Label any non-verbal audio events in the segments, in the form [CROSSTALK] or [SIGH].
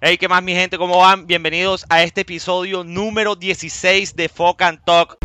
Hey, ¿qué más mi gente? ¿Cómo van? Bienvenidos a este episodio número 16 de Fuck and Talk.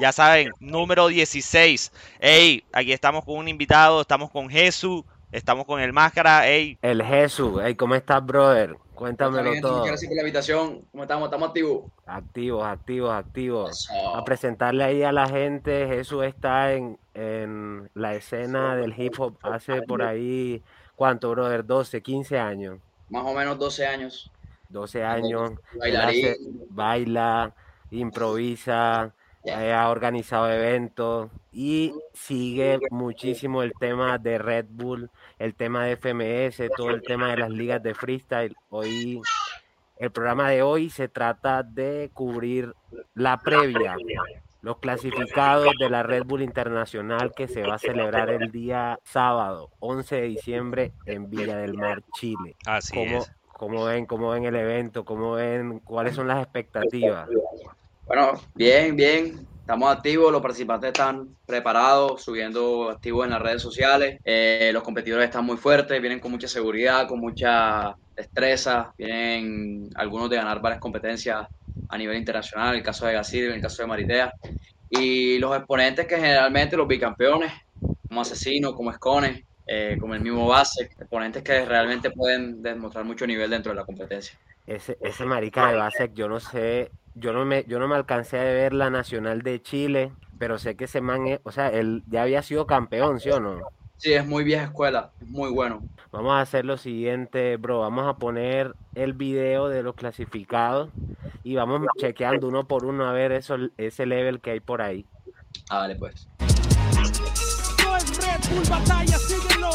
Ya saben, número 16. Hey, aquí estamos con un invitado, estamos con Jesús, estamos con el Máscara. Hey, El Jesús, hey, ¿cómo estás, brother? Cuéntamelo Muchas todo. gracias por la invitación. ¿Cómo estamos? ¿Estamos activos? Activos, activos, activos. Eso. A presentarle ahí a la gente, Jesús está en, en la escena del hip hop hace por ahí, ¿cuánto, brother? 12, 15 años. Más o menos 12 años. 12 años. Bailarín. hace- baila, improvisa. Eh, ha organizado eventos y sigue muchísimo el tema de Red Bull, el tema de FMS, todo el tema de las ligas de freestyle. Hoy, el programa de hoy se trata de cubrir la previa, los clasificados de la Red Bull Internacional que se va a celebrar el día sábado, 11 de diciembre en Villa del Mar, Chile. así ¿Cómo, es. cómo ven, cómo ven el evento? ¿Cómo ven cuáles son las expectativas? Bueno, bien, bien. Estamos activos, los participantes están preparados, subiendo activos en las redes sociales. Eh, los competidores están muy fuertes, vienen con mucha seguridad, con mucha destreza. Vienen algunos de ganar varias competencias a nivel internacional, en el caso de Gasir, en el caso de Maritea. Y los exponentes que generalmente los bicampeones, como Asesino, como Escones, eh, como el mismo Base, exponentes que realmente pueden demostrar mucho nivel dentro de la competencia. Ese, ese marica de Basek, yo no sé, yo no me, yo no me alcancé a ver la Nacional de Chile, pero sé que ese man, es- o sea, él ya había sido campeón, ¿sí o no? Sí, es muy vieja escuela, es muy bueno. Vamos a hacer lo siguiente, bro, vamos a poner el video de los clasificados y vamos chequeando uno por uno a ver eso, ese level que hay por ahí. Ah, vale, pues. Red Bull Batalla, síguelo.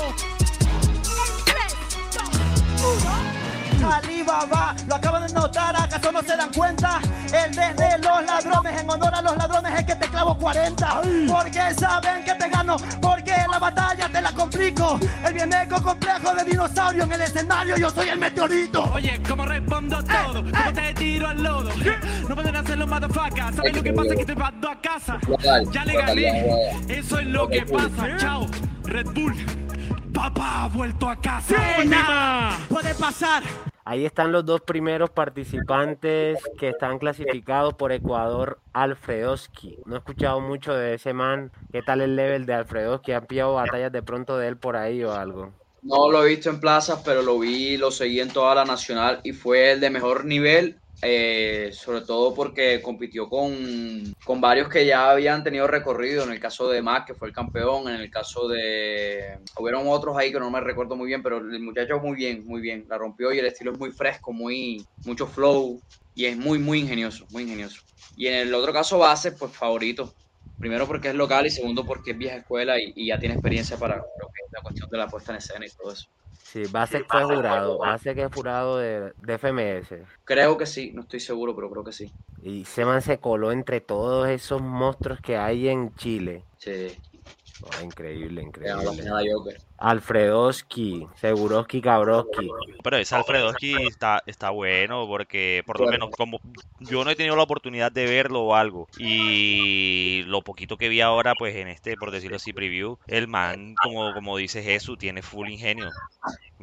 Alibaba, lo acaban de notar, acaso no se dan cuenta. El de los ladrones, en honor a los ladrones, es que te clavo 40. Porque saben que te gano, porque en la batalla te la complico. El viemeco complejo de dinosaurio en el escenario, yo soy el meteorito. Oye, ¿cómo respondo todo? ¿Cómo te tiro al lodo? No pueden hacerlo, motherfucker. ¿Sabes lo que pasa? Que te mando a casa. Ya le gané. Eso es lo que pasa. Chao, Red Bull. Papá ha vuelto a casa. Nada puede pasar. Ahí están los dos primeros participantes que están clasificados por Ecuador, Alfredoski. No he escuchado mucho de ese man. ¿Qué tal el level de Alfredoski? ¿Han pillado batallas de pronto de él por ahí o algo? No lo he visto en plazas, pero lo vi, lo seguí en toda la nacional y fue el de mejor nivel, eh, sobre todo porque compitió con, con varios que ya habían tenido recorrido, en el caso de Mac, que fue el campeón, en el caso de... Hubieron otros ahí que no me recuerdo muy bien, pero el muchacho muy bien, muy bien, la rompió y el estilo es muy fresco, muy mucho flow y es muy, muy ingenioso, muy ingenioso. Y en el otro caso base, pues favorito. Primero porque es local y segundo porque es vieja escuela y, ya tiene experiencia para la cuestión de la puesta en escena y todo eso. Sí, Basek fue jurado. Basek es jurado de, de FMS. Creo que sí, no estoy seguro, pero creo que sí. Y ese man se coló entre todos esos monstruos que hay en Chile. Sí, Oh, increíble, increíble. Alfredoski, Seguroski, Cabroski. Pero ese Alfredoski está, está bueno porque por lo menos como yo no he tenido la oportunidad de verlo o algo y lo poquito que vi ahora pues en este por decirlo así preview el man como como dice Jesús tiene full ingenio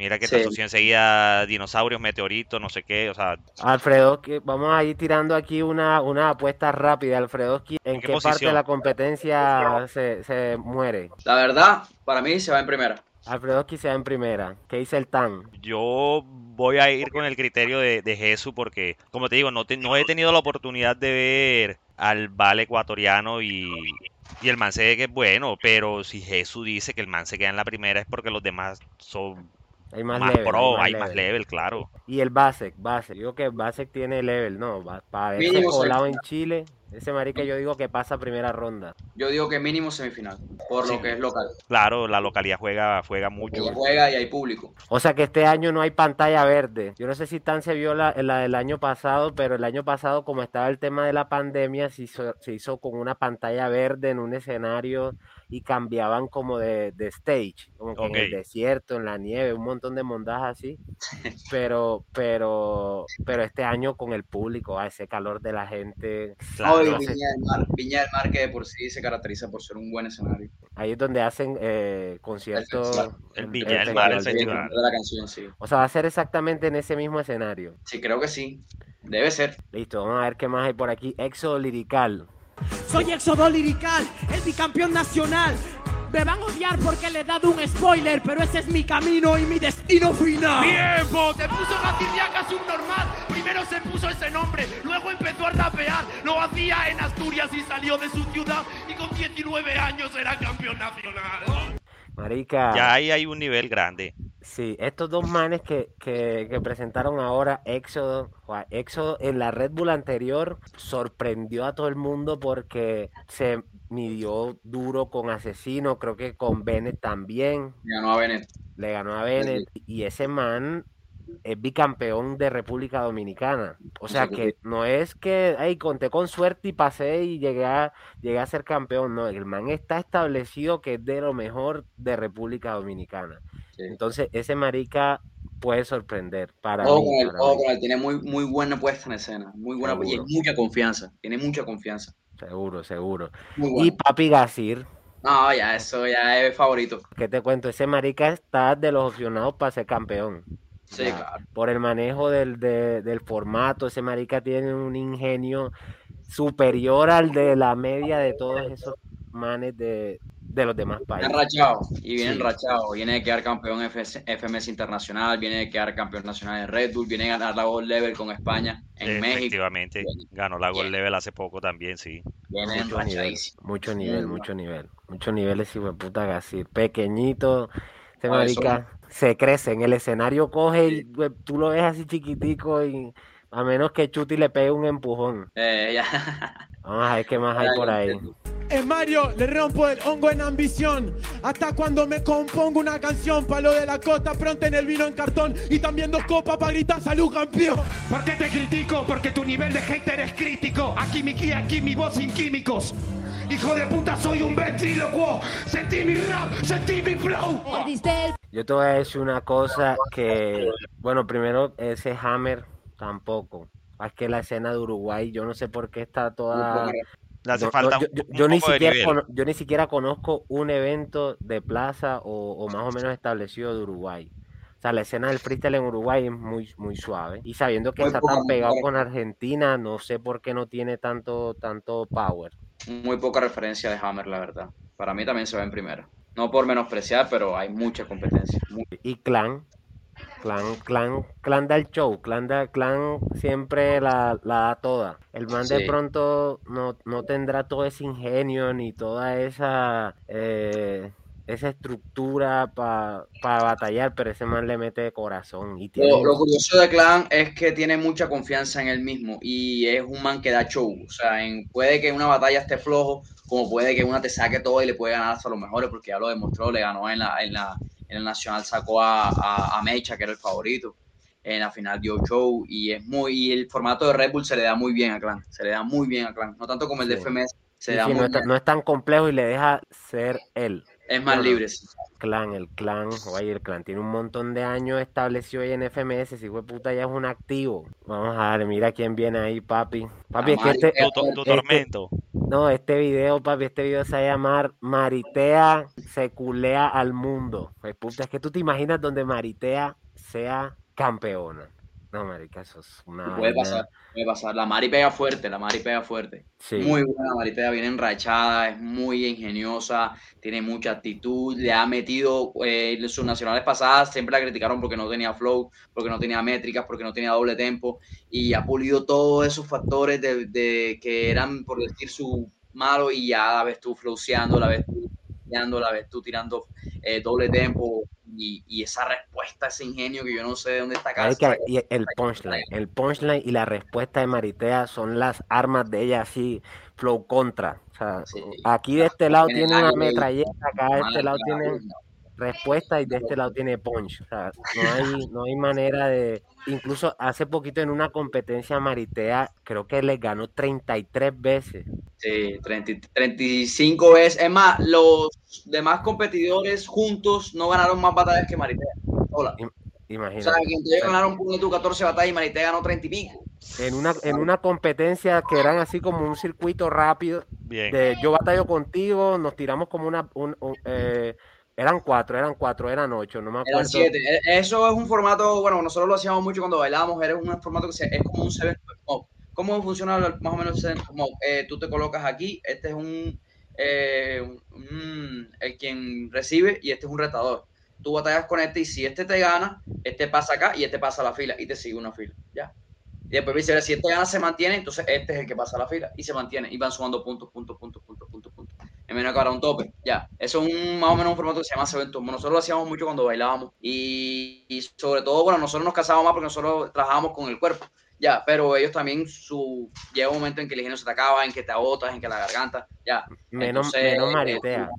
mira que te Sí. enseguida dinosaurios meteoritos no sé qué o sea Alfredoski, vamos a ir tirando aquí una, una apuesta rápida. Alfredoski, ¿en ¿En qué qué parte de la competencia se, se muere? La verdad, para mí se va en primera. Alfredoski se va en primera. ¿Qué dice el TAN? yo voy a ir con el criterio de, de Jesús porque como te digo no, te- no he tenido la oportunidad de ver al Vale ecuatoriano y y el man se ve que es bueno, pero si Jesús dice que el man se queda en la primera es porque los demás son Hay más, más, level, pro, hay level. más level, claro. Y el Basek, Basek. Digo que Basek tiene level, ¿no? Para haberse colado en Chile, ese marica yo digo que pasa primera ronda. Yo digo que mínimo semifinal, por Sí. lo que es local. Claro, la localidad juega, juega mucho. Juega y hay público. O sea que este año no hay pantalla verde. Yo no sé si tan se vio la, la del año pasado, pero el año pasado, como estaba el tema de la pandemia, se hizo, se hizo con una pantalla verde en un escenario y cambiaban como de, de stage, como que en el desierto, en la nieve, un montón de mondajas así. [LAUGHS] Pero, pero, pero este año con el público, a ese calor de la gente. No, Y sé. Viña del Mar, Viña del Mar que de por sí se caracteriza por ser un buen escenario. Ahí es donde hacen eh, conciertos. El en- Viña del Mar, el festival. de la canción, sí. O sea, va a ser exactamente en ese mismo escenario. Sí, creo que sí. Debe ser. Listo, vamos a ver qué más hay por aquí. Éxodo lirical. Soy Éxodo Lirical, el bicampeón nacional. Me van a odiar porque le he dado un spoiler, pero ese es mi camino y mi destino final. ¡Tiempo! Te puso Gatiriaca subnormal. Primero se puso ese nombre, luego empezó a rapear. Lo hacía en Asturias y salió de su ciudad. Y con 19 años era campeón nacional. Marica. Ya ahí hay un nivel grande. Sí, estos dos manes que, que, que presentaron ahora, Éxodo, Éxodo en la Red Bull anterior sorprendió a todo el mundo porque se midió duro con Asesino, creo que con Bennett también, Ganó a Bennett. le ganó a Bennett y ese man es bicampeón de República Dominicana. O sea que no es que, ay, conté con suerte y pasé y llegué a, llegué a ser campeón, no, el man está establecido que es de lo mejor de República Dominicana. Sí. Entonces, ese marica puede sorprender para mí, para. Tiene muy, muy buena puesta en escena. Muy buena y mucha confianza. Tiene mucha confianza. Seguro, seguro. Y. Papi Gasir, No, ya, eso ya es favorito. ¿qué te cuento? Ese marica está de los opcionados para ser campeón. Sí, Ya, claro. Por el manejo del, de- del formato, ese marica tiene un ingenio superior al de la media de todos esos manes de, de los demás países. rachado. Y viene Sí. rachado. Viene de quedar campeón FS FMS Internacional. Viene de quedar campeón nacional de Red Bull. Viene a ganar la Gold Level con España en México. Efectivamente. Ganó la Gold Level hace poco también, sí. Viene Mucho nivel, mucho nivel, mucho nivel. Mucho nivel ese hijo de puta Gasir. Pequeñito, eso- marica se crece. En el escenario coge y güey, tú lo ves así chiquitico y a menos que Chuti le pegue un empujón. Eh, ya. Vamos a ver qué más hay por ahí. En Mario le rompo el hongo en ambición. Hasta cuando me compongo una canción. Palo de la costa, pronto en el vino en cartón. Y también dos copas para gritar salud campeón. ¿Por qué te critico? Porque tu nivel de hater es crítico. Aquí mi aquí mi voz sin químicos. Hijo de puta, soy un ventrílocuo. Sentí mi rap, sentí mi flow. Yo te voy a decir una cosa que, bueno, primero ese Hammer tampoco. Es que la escena de Uruguay, yo no sé por qué está toda... Le hace No, no, falta yo, ni siquiera nivel. cono- yo ni siquiera conozco un evento de plaza o, o más o menos establecido de Uruguay. O sea, la escena del freestyle en Uruguay es muy, muy suave. Y sabiendo que Muy está poca, tan pegado con Argentina, no sé por qué no tiene tanto, tanto power. Muy poca referencia de Hammer, la verdad. Para mí también se va en primera. No por menospreciar, pero hay mucha competencia. Y Clan, Clan, Clan, Clan da el show, Clan, da, Clan siempre la, la da toda. El man de pronto no, no tendrá todo ese ingenio ni toda esa, eh, esa estructura para batallar, pero ese man le mete de corazón. Y tiene, Lo, lo curioso de Clan es que tiene mucha confianza en él mismo y es un man que da show. O sea, en- puede que en una batalla esté flojo, como puede que una te saque todo y le puede ganar hasta los mejores, porque ya lo demostró, le ganó en la, en la, en el Nacional, sacó a, a, a Mecha, que era el favorito. En la final dio show y es muy, y el formato de Red Bull se le da muy bien a Clan, se le da muy bien a Clan, no tanto como el de. FMS, se sí, le da sí, muy no es tan complejo y le deja ser él. Es más libre. sí. Clan, el clan, oye, el clan tiene un montón de años establecido ahí en FMS, si fue puta ya es un activo. Vamos a ver, mira quién viene ahí, papi. Papi, es que este, Tu, tu- tu este- tormento. no, este video, papi, este video se va a llamar Maritea se culea al mundo. Pues puta, es que tú te imaginas donde Maritea sea campeona. No, marica, eso es una Puede pasar, puede pasar. La Mari pega fuerte, la Mari pega fuerte. Sí. Muy buena Maritea, viene enrachada, es muy ingeniosa, tiene mucha actitud, le ha metido eh, sus nacionales pasadas, siempre la criticaron porque no tenía flow, porque no tenía métricas, porque no tenía doble tempo, y ha pulido todos esos factores de, de que eran, por decir, su malo, y ya la ves tú flowseando, la ves tú la ves tú tirando eh, doble tempo, y, y esa respuesta, ese ingenio que yo no sé de dónde está acá. Marica, y el punchline, el punchline y la respuesta de Maritea son las armas de ella así, flow contra. O sea, Sí. aquí de este lado Tiene una metralleta, acá de este lado tiene respuesta y de este lado tiene punch. O sea, no hay, no hay manera de. Incluso hace poquito en una competencia Maritea, creo que le ganó 33 veces. Sí, 30 35 veces. Es más, los demás competidores juntos no ganaron más batallas que Maritea. Sola. O Imagínate. sea, que ellos ganaron tú 14 batallas y Maritea ganó 30 y pico. en una, en una competencia que eran así como un circuito rápido. Bien. De yo batallo contigo, nos tiramos como una. Un, un, eh, eran cuatro, eran cuatro, eran ocho, no me acuerdo. Eran siete. E- Eso es un formato, bueno, nosotros lo hacíamos mucho cuando bailábamos, era un formato que se- es como un seven mob. ¿Cómo funciona más o menos el seven mob? Eh, tú te colocas aquí, este es un, eh, un- el quien recibe y este es un retador. Tú batallas con este y si este te gana, este pasa acá y este pasa a la fila y te sigue una fila, ¿ya? Y después viceversa, si este gana se mantiene, entonces este es el que pasa a la fila y se mantiene y van sumando puntos, puntos, puntos, puntos, puntos. En menos que ahora un tope, ya. Eso es un, más o menos un formato que se llama Seven Tomo. Nosotros lo hacíamos mucho cuando bailábamos y, y sobre todo, bueno, nosotros nos casábamos más porque nosotros trabajábamos con el cuerpo, ya. Pero ellos también, su llega un momento en que el ingenio se te acaba, en que te agotas, en que la garganta, ya. Menos, Entonces, menos eh, Maritea.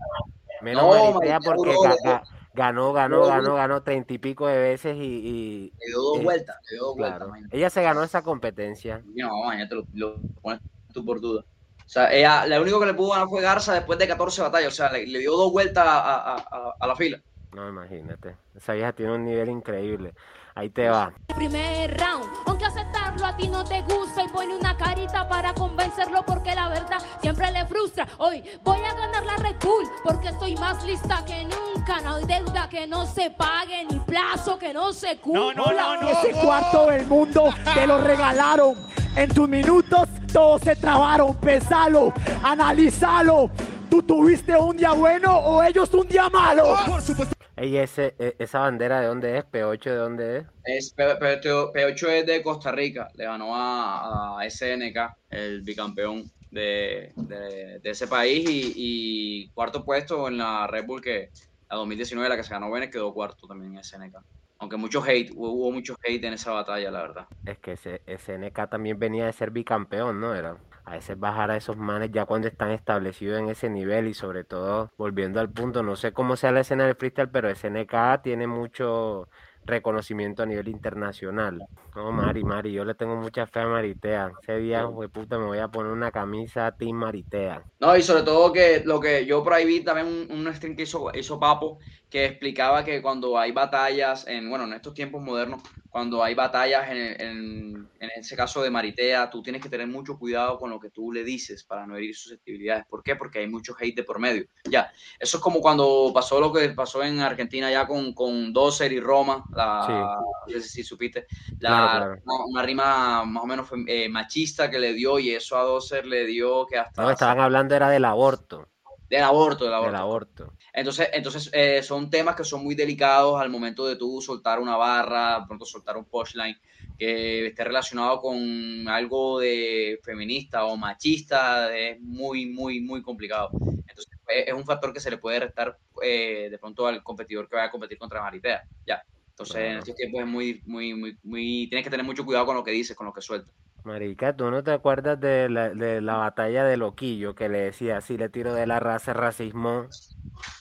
Menos no, Maritea Maritea porque ga- ganó, ganó, ganó, ganó treinta y pico de veces y, y- Le dio dos Eh, vueltas, le dio dos vueltas. claro. imagínate. Ella se ganó esa competencia. No, mañana lo, lo pones tú por duda. O sea, ella, la único que le pudo ganar fue Garza después de 14 batallas. O sea, le, le dio dos vueltas a, a- a- a la fila. No, imagínate. Esa vieja tiene un nivel increíble. Ahí te va. Primer round, aunque aceptarlo a ti no te gusta y pone una carita para convencerlo porque la verdad siempre le frustra. Hoy voy a ganar la Red Bull porque estoy más lista que nunca. No hay deuda que no se pague ni plazo que no se cumpla. No, no, no, no. Ese cuarto del mundo te lo regalaron. En tus minutos todos se trabaron. Pesalo, analizalo. ¿Tú tuviste un día bueno o ellos un día malo? Por supuesto. Ey, ese, e- esa bandera de dónde es, P8 de dónde es. Es, P, P- P8 es de Costa Rica. Le ganó a, a SNK, el bicampeón de, de- de ese país. Y, y cuarto puesto en la Red Bull, que la 2019, la que se ganó Vélez, quedó cuarto también en SNK. Aunque mucho hate, hubo, hubo mucho hate en esa batalla, la verdad. Es que ese SNK también venía de ser bicampeón, ¿no? Era. A veces bajar a esos manes ya cuando están establecidos en ese nivel y sobre todo volviendo al punto, no sé cómo sea la escena del freestyle, pero SNK tiene mucho reconocimiento a nivel internacional. No, Mari, Mari, yo le tengo mucha fe a Maritea. Ese día, de puta, me voy a poner una camisa Team Maritea. No, y sobre todo que lo que yo por ahí vi también un, un stream que hizo, hizo Papo, que explicaba que cuando hay batallas, en, bueno, en estos tiempos modernos, cuando hay batallas, en, en, en ese caso de Maritea, tú tienes que tener mucho cuidado con lo que tú le dices para no herir susceptibilidades. ¿Por qué? Porque hay mucho hate de por medio. Ya, eso es como cuando pasó lo que pasó en Argentina ya con, con Dozer y Roma, la, no sé si supiste, la, Claro, claro. Una, una rima más o menos eh, machista que le dio y eso a Dozer le dio que hasta... No, estaban hablando era del aborto. Del aborto, del aborto. Del aborto. Entonces, entonces eh, son temas que son muy delicados al momento de tú soltar una barra, de pronto soltar un punchline que esté relacionado con algo de feminista o machista, es muy, muy, muy complicado. Entonces, es un factor que se le puede restar eh, de pronto al competidor que vaya a competir contra Maritea. Ya. Entonces, en estos tiempos es muy, muy, muy, muy, tienes que tener mucho cuidado con lo que dices, con lo que sueltas. Marica, ¿tú no te acuerdas de la, de la batalla de Loquillo que le decía, si le tiro de la raza, racismo,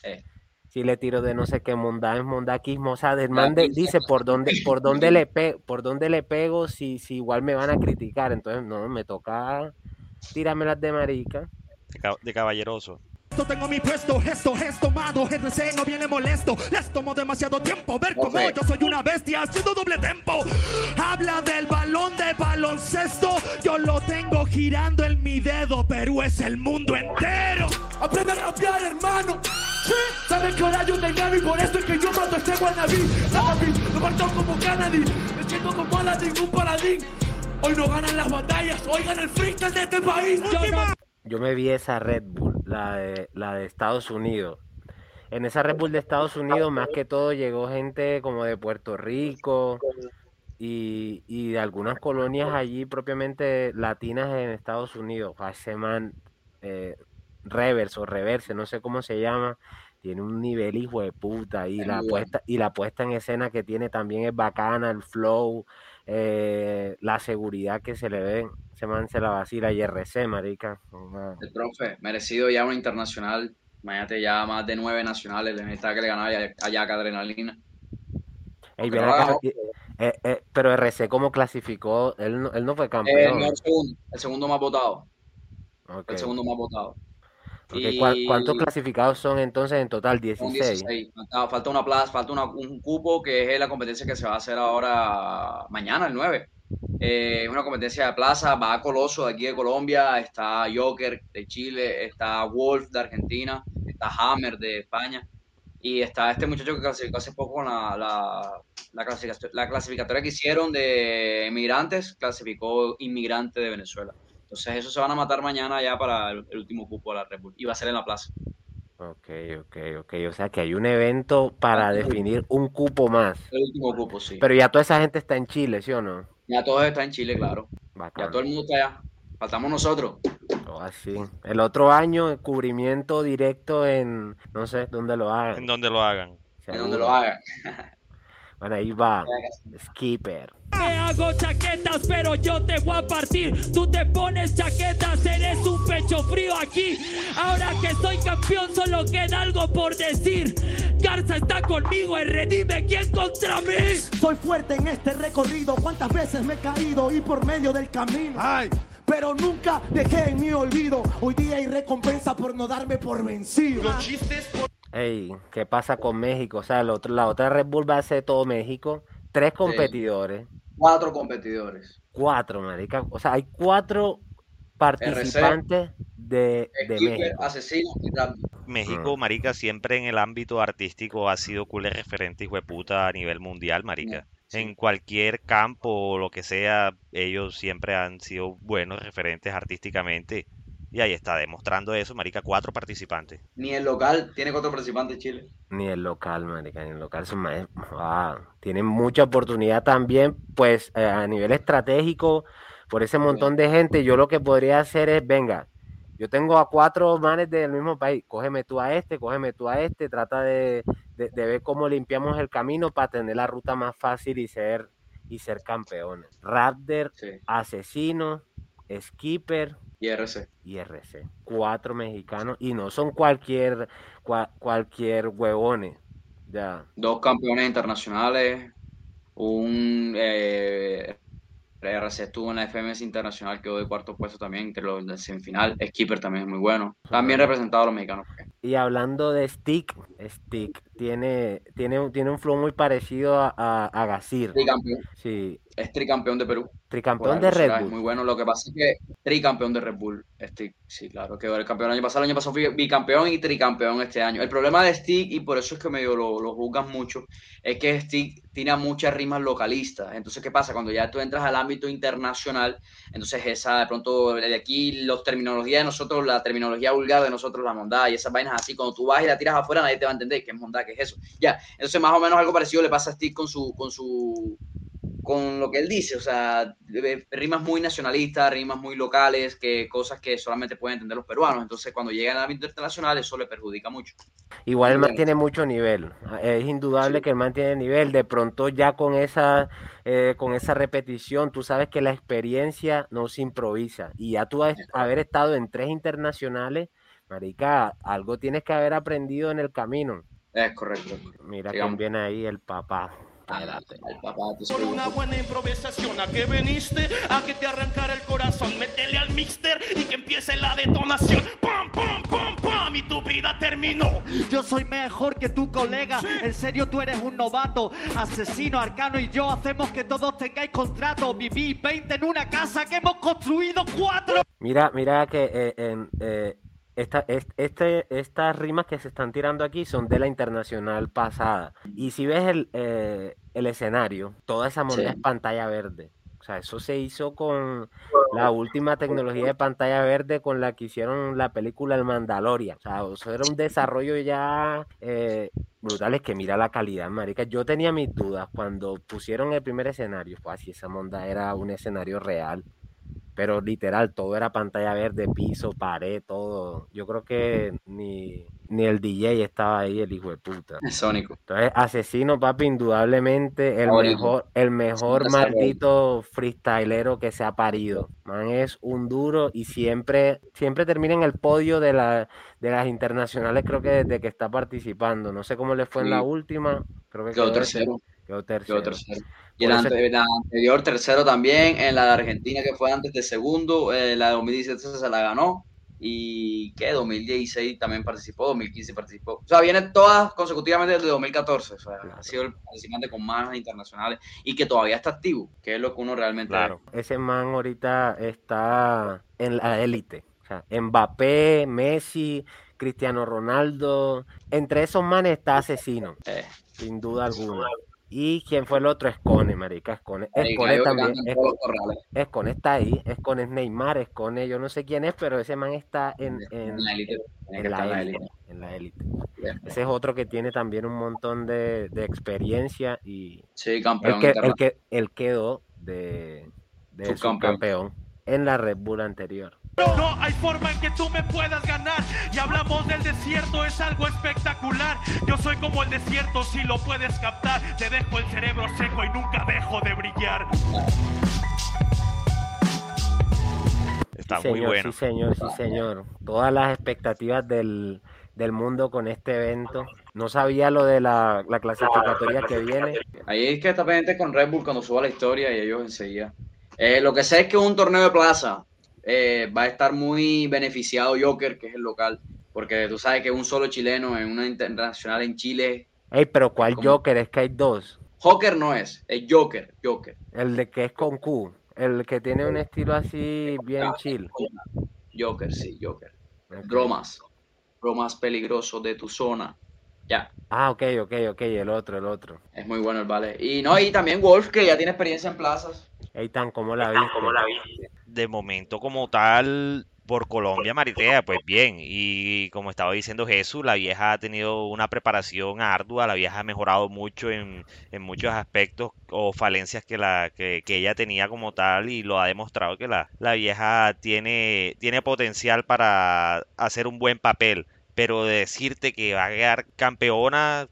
Eh. si le tiro de no sé qué, mondá es mondaquismo, o sea, del man de- Mondaquismo. dice por dónde, por dónde le pe, por dónde le pego si, si igual me van a criticar, entonces no, me toca tirarme las de marica. De, ca- de caballeroso. Esto tengo mi puesto, esto es tomado, GRC no viene molesto. Les tomo demasiado tiempo ver cómo yo soy una bestia haciendo doble tempo. Habla del balón de baloncesto, yo lo tengo girando en mi dedo, pero es el mundo entero. Aprende a rapear, hermano. Sí, sabes que ahora yo te gano y por eso es que yo mato a este guanabí. Guanabí, lo parto como Kennedy. Me siento como Aladdin, un paladín. Hoy no ganan las batallas, hoy gana el freestyle de este país. Yo no- Yo me vi esa Red Bull, la de, la de Estados Unidos. En esa Red Bull de Estados Unidos, más que todo, llegó gente como de Puerto Rico y, y de algunas colonias allí propiamente latinas en Estados Unidos. A ese man, eh, Reverse o Reverse, no sé cómo se llama, tiene un nivel hijo de puta y la puesta y la puesta en escena que tiene también es bacana, el flow, eh, la seguridad que se le ve, ese man se la vacila y RC, marica. una- El profe, merecido ya un internacional. Imagínate ya más de nueve nacionales. Le necesitaba que le ganaba a Jack Adrenalina. Ey, no acá, eh, eh, pero RC cómo clasificó, él no, él no fue el, campeón. segundo, el segundo más votado. El segundo más votado. Ok, ¿cuá- Y ¿Cuántos clasificados son entonces en total? son 16. 16. Falta, falta una plaza, falta una- un cupo que es la competencia que se va a hacer ahora mañana, el 9. Eh, es una competencia de plaza, va a Coloso de aquí de Colombia, está Joker de Chile, está Wolf de Argentina, está Hammer de España y está este muchacho que clasificó hace poco con la, la, la, la clasificatoria que hicieron de inmigrantes, clasificó inmigrante de Venezuela. Entonces, eso se van a matar mañana ya para el, último cupo de la Red Bull y va a ser en la plaza. Ok, ok, ok. O sea que hay un evento para definir un cupo más. El último cupo, sí. Pero ya toda esa gente está en Chile, ¿sí o no? Ya todos están en Chile, claro. Ya todo el mundo está allá. Faltamos nosotros. Oh, así. El otro año, cubrimiento directo en, no sé, dónde lo hagan. En donde lo hagan. En donde lo hagan. [LAUGHS] bueno, ahí va. Skipper. Me hago chaquetas, pero yo te voy a partir. Tú te pones chaquetas, eres un pecho frío aquí. Ahora que soy campeón, solo queda algo por decir. Garza está conmigo, redime quién contra mí. Soy fuerte en este recorrido. ¿Cuántas veces me he caído y por medio del camino? ¡Ay! pero nunca dejé en mi olvido. Hoy día hay recompensa por no darme por vencido. Los chistes Ey, ¿qué pasa con México? O sea, la otra Red Bull va a ser todo México. Tres competidores. Cuatro competidores. Cuatro, marica. O sea, hay cuatro participantes de, México. Asesino México, mm. marica, siempre en el ámbito artístico ha sido cool referente, hijo de puta, a nivel mundial, marica. En cualquier campo o lo que sea, ellos siempre han sido buenos referentes artísticamente. Y ahí está, demostrando eso, marica, cuatro participantes. Ni el local tiene cuatro participantes Chile. Ni el local, marica, ni el local son más... Ah, tienen mucha oportunidad también, pues, eh, a nivel estratégico, por ese montón de gente, yo lo que podría hacer es, venga, yo tengo a cuatro manes del mismo país, cógeme tú a este, cógeme tú a este, trata de, ver cómo limpiamos el camino para tener la ruta más fácil y ser, y ser campeones. Raptor, Asesino, Skipper, IRC. IRC. Cuatro mexicanos y no son cualquier, cualquier huevones. Ya. Dos campeones internacionales, un eh, RC estuvo en la FMS Internacional, quedó de cuarto puesto también entre los de semifinal. Skipper también es muy bueno. También representado a los mexicanos. Y hablando de Stick, Stick tiene, tiene, tiene un flow muy parecido a, a, a Gasir. Sí, es tricampeón de Perú. Tricampeón de Red Bull. Muy bueno. Lo que pasa es que tricampeón de Red Bull. Stick, sí, claro. Quedó el campeón el año pasado. El año pasado fui bicampeón y tricampeón este año. El problema de Stick, y por eso es que medio lo, lo juzgan mucho, es que Stick tiene muchas rimas localistas. Entonces, ¿qué pasa? Cuando ya tú entras al ámbito internacional, entonces esa, de pronto, de aquí, los terminologías de nosotros, la terminología vulgar de nosotros, la mondad y esas vainas así, cuando tú vas y la tiras afuera, nadie te va a entender qué es mondad, qué es eso. Ya, entonces más o menos algo parecido le pasa a Stick con su, con su con lo que él dice, o sea, rimas muy nacionalistas, rimas muy locales, que cosas que solamente pueden entender los peruanos. Entonces, cuando llega al ámbito internacional, eso le perjudica mucho. Igual el man tiene mucho nivel. Es indudable que el man tiene nivel. De pronto, ya con esa, eh, con esa repetición, tú sabes que la experiencia no se improvisa. Y ya tú haber estado en tres internacionales, marica, algo tienes que haber aprendido en el camino. Es correcto. Mira quién viene ahí, el papá. Por una buena improvisación, ¿a que veniste? A que te arrancara el corazón. Métele al mixter y que empiece la detonación. ¡Pum, pum, pum, pum! Y tu vida terminó. Yo soy mejor que tu colega. En serio, tú eres un novato. Asesino, arcano y yo hacemos que todos tengáis contrato. Viví 20 en una casa que hemos construido cuatro. Mira, mira que eh, en, eh, esta, este, estas rimas que se están tirando aquí son de la internacional pasada. Y si ves el, eh, el escenario, toda esa moneda es pantalla verde. O sea, eso se hizo con la última tecnología de pantalla verde con la que hicieron la película El Mandalorian. O sea, eso era un desarrollo ya eh, brutal. Es que mira la calidad, marica. Yo tenía mis dudas cuando pusieron el primer escenario. Pues si esa monda era un escenario real pero literal, todo era pantalla verde, piso, pared, todo. Yo creo que ni, ni el DJ estaba ahí, el hijo de puta. Es Sónico. Entonces, Asesino, papi, indudablemente el mejor, el mejor maldito freestylero que se ha parido. Man, es un duro y siempre, siempre termina en el podio de, la, de las internacionales, creo que desde que está participando. No sé cómo le fue en la última. Creo que quedó, tercero. Tercero. Y el, anterior tercero también, en la de Argentina que fue antes de segundo, eh, la de 2017 se la ganó. y que 2016 también participó, 2015 participó. O sea, viene todas consecutivamente desde 2014. O sea, ha sido el participante con más internacionales y que todavía está activo, que es lo que uno realmente. Claro, ese man ahorita está en la élite. O sea, Mbappé, Messi, Cristiano Ronaldo. Entre esos manes está Asesino, Eh. sin duda alguna. ¿Y quién fue el otro? Escone, marica. Escone, El Escone también. Escone, está ahí. Escone es Neymar. Escone, yo no sé quién es, pero ese man está en, en, En la élite. En la élite. élite. En la élite. Bien. Ese es otro que tiene también un montón de, de experiencia y Sí, el campeón que, el que él quedó de, de Subcampeón. subcampeón en la Red Bull anterior. No hay forma en que tú me puedas ganar. Y hablamos del desierto, es algo espectacular. Yo soy como el desierto, si lo puedes captar. Te dejo el cerebro seco y nunca dejo de brillar. Está Sí, muy señor, bueno. Sí, señor, sí, señor. Todas las expectativas del, del mundo con este evento. No sabía lo de la, la clasificatoria que viene. Ahí es que está pendiente con Red Bull cuando suba la historia y ellos enseguida. Eh, lo que sé es que un torneo de plaza eh, va a estar muy beneficiado Joker, que es el local, porque tú sabes que un solo chileno en una internacional en Chile. Ey, pero ¿cuál ¿Cómo? Joker? Es que hay dos. Joker no es, es Joker, Joker. El de que es con Q. El que tiene un estilo así bien chill. Joker, sí, Joker. Ok. Bromas, bromas peligrosos de tu zona. Ya, Ah, ok, ok, ok. El otro, el otro. es muy bueno el vale. Y no, y también Wolf, que ya tiene experiencia en plazas. Eitan, ¿cómo la viste? De momento como tal, por Colombia, Maritea, pues bien. Y como estaba diciendo Jesús, la vieja ha tenido una preparación ardua, la vieja ha mejorado mucho en, en muchos aspectos o falencias que, la, que, que ella tenía como tal y lo ha demostrado que la, la vieja tiene, tiene potencial para hacer un buen papel. Pero decirte que va a quedar campeona,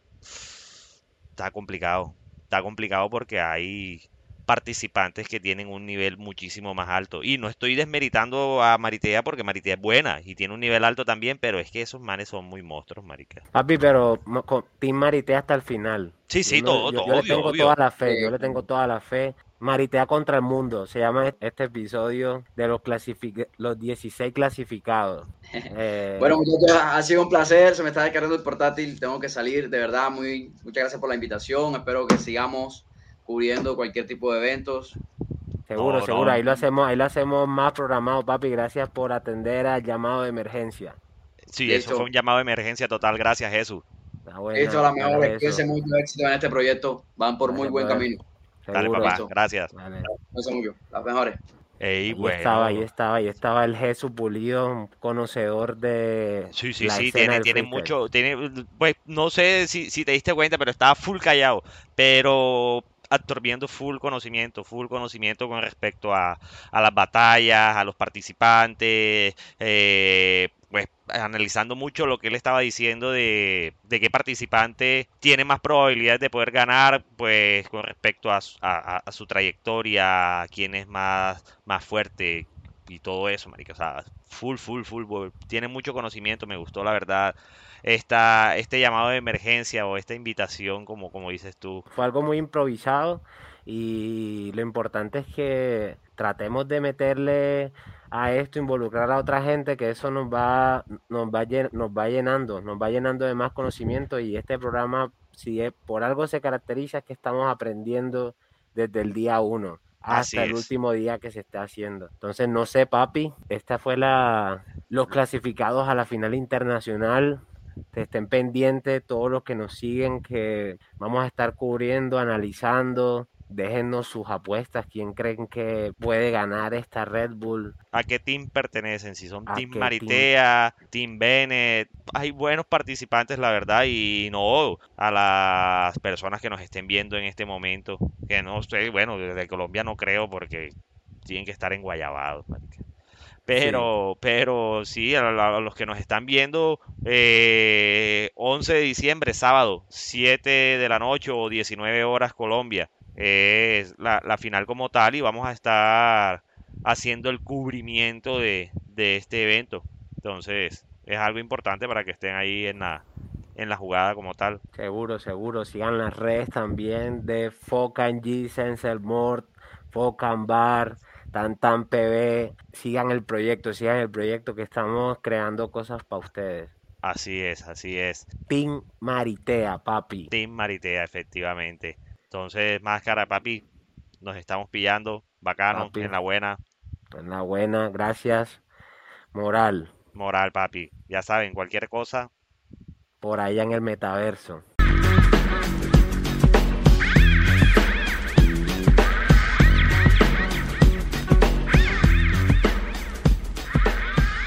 está complicado. Está complicado porque hay participantes que tienen un nivel muchísimo más alto. Y no estoy desmeritando a Maritea porque Maritea es buena y tiene un nivel alto también, pero es que esos manes son muy monstruos, marica. Papi, pero con Team Marité hasta el final. Sí, sí, Yo no- todo, yo, todo, yo le tengo obvio. toda la fe, yo le tengo toda la fe. Maritea contra el mundo, se llama este episodio de los, clasific- los 16 clasificados. [LAUGHS] Eh, Bueno, muchachos, ha sido un placer. Se me está descargando el portátil. Tengo que salir. De verdad, muy, muchas gracias por la invitación. Espero que sigamos cubriendo cualquier tipo de eventos. seguro, no, seguro, no. ahí lo hacemos, ahí lo hacemos más programado, papi. Gracias por atender al llamado de emergencia. Sí, Listo. eso fue un llamado de emergencia total, gracias Jesús. Buena, Listo, a la mejor. eso. Cuídense mucho éxito en este proyecto. Van por muy Dale, buen brother. camino. Dale, Seguro. papá, listo. gracias. Dale. Las mejores. Ey, Ahí bueno. estaba, ahí estaba, ahí estaba el Jesús Pulido, un conocedor de Sí, sí, la sí, tiene, tiene mucho, tiene, pues no sé si, si te diste cuenta, pero estaba full callado, pero absorbiendo full conocimiento, full conocimiento con respecto a, a las batallas, a los participantes, eh, pues analizando mucho lo que él estaba diciendo de, de qué participante tiene más probabilidades de poder ganar, pues con respecto a, a- a- su trayectoria, quién es más, más fuerte, y todo eso, marica. O sea, full, full, full. Tiene mucho conocimiento, me gustó la verdad. Esta, este llamado de emergencia o esta invitación, como, como dices tú. Fue algo muy improvisado y lo importante es que tratemos de meterle a esto, involucrar a otra gente, que eso nos va, nos va, llen- nos va llenando, nos va llenando de más conocimiento y este programa, si es, por algo se caracteriza, es que estamos aprendiendo desde el día uno hasta el último día que se está haciendo. Entonces, no sé, papi, esta fue la los clasificados a la final internacional. Estén pendientes todos los que nos siguen, que vamos a estar cubriendo, analizando. Déjennos sus apuestas, quién creen que puede ganar esta Red Bull. ¿A qué team pertenecen? Si son ¿A Team qué team? Maritea, Team Bennett. Hay buenos participantes, la verdad. Y no a las personas que nos estén viendo en este momento. Que no sé, bueno, desde Colombia no creo porque tienen que estar en Guayabado. marica. Pero, pero sí, a, la- a los que nos están viendo, eh, 11 de diciembre, sábado, 7 de la noche o 19 horas Colombia, es la, la final como tal y vamos a estar haciendo el cubrimiento de, de este evento. Entonces, es algo importante para que estén ahí en la, en la jugada como tal. Seguro, seguro. Sigan las redes también de Focan G, Sensor Mort, Focan Bar. Tan Tan PB, sigan el proyecto, sigan el proyecto que estamos creando cosas para ustedes. Así es, así es. Team Maritea, papi. Team Maritea, efectivamente. Entonces, máscara, papi, nos estamos pillando. Bacano, Papi. en la buena. En la buena, gracias. Moral, Moral, papi. Ya saben, cualquier cosa, por allá en el metaverso.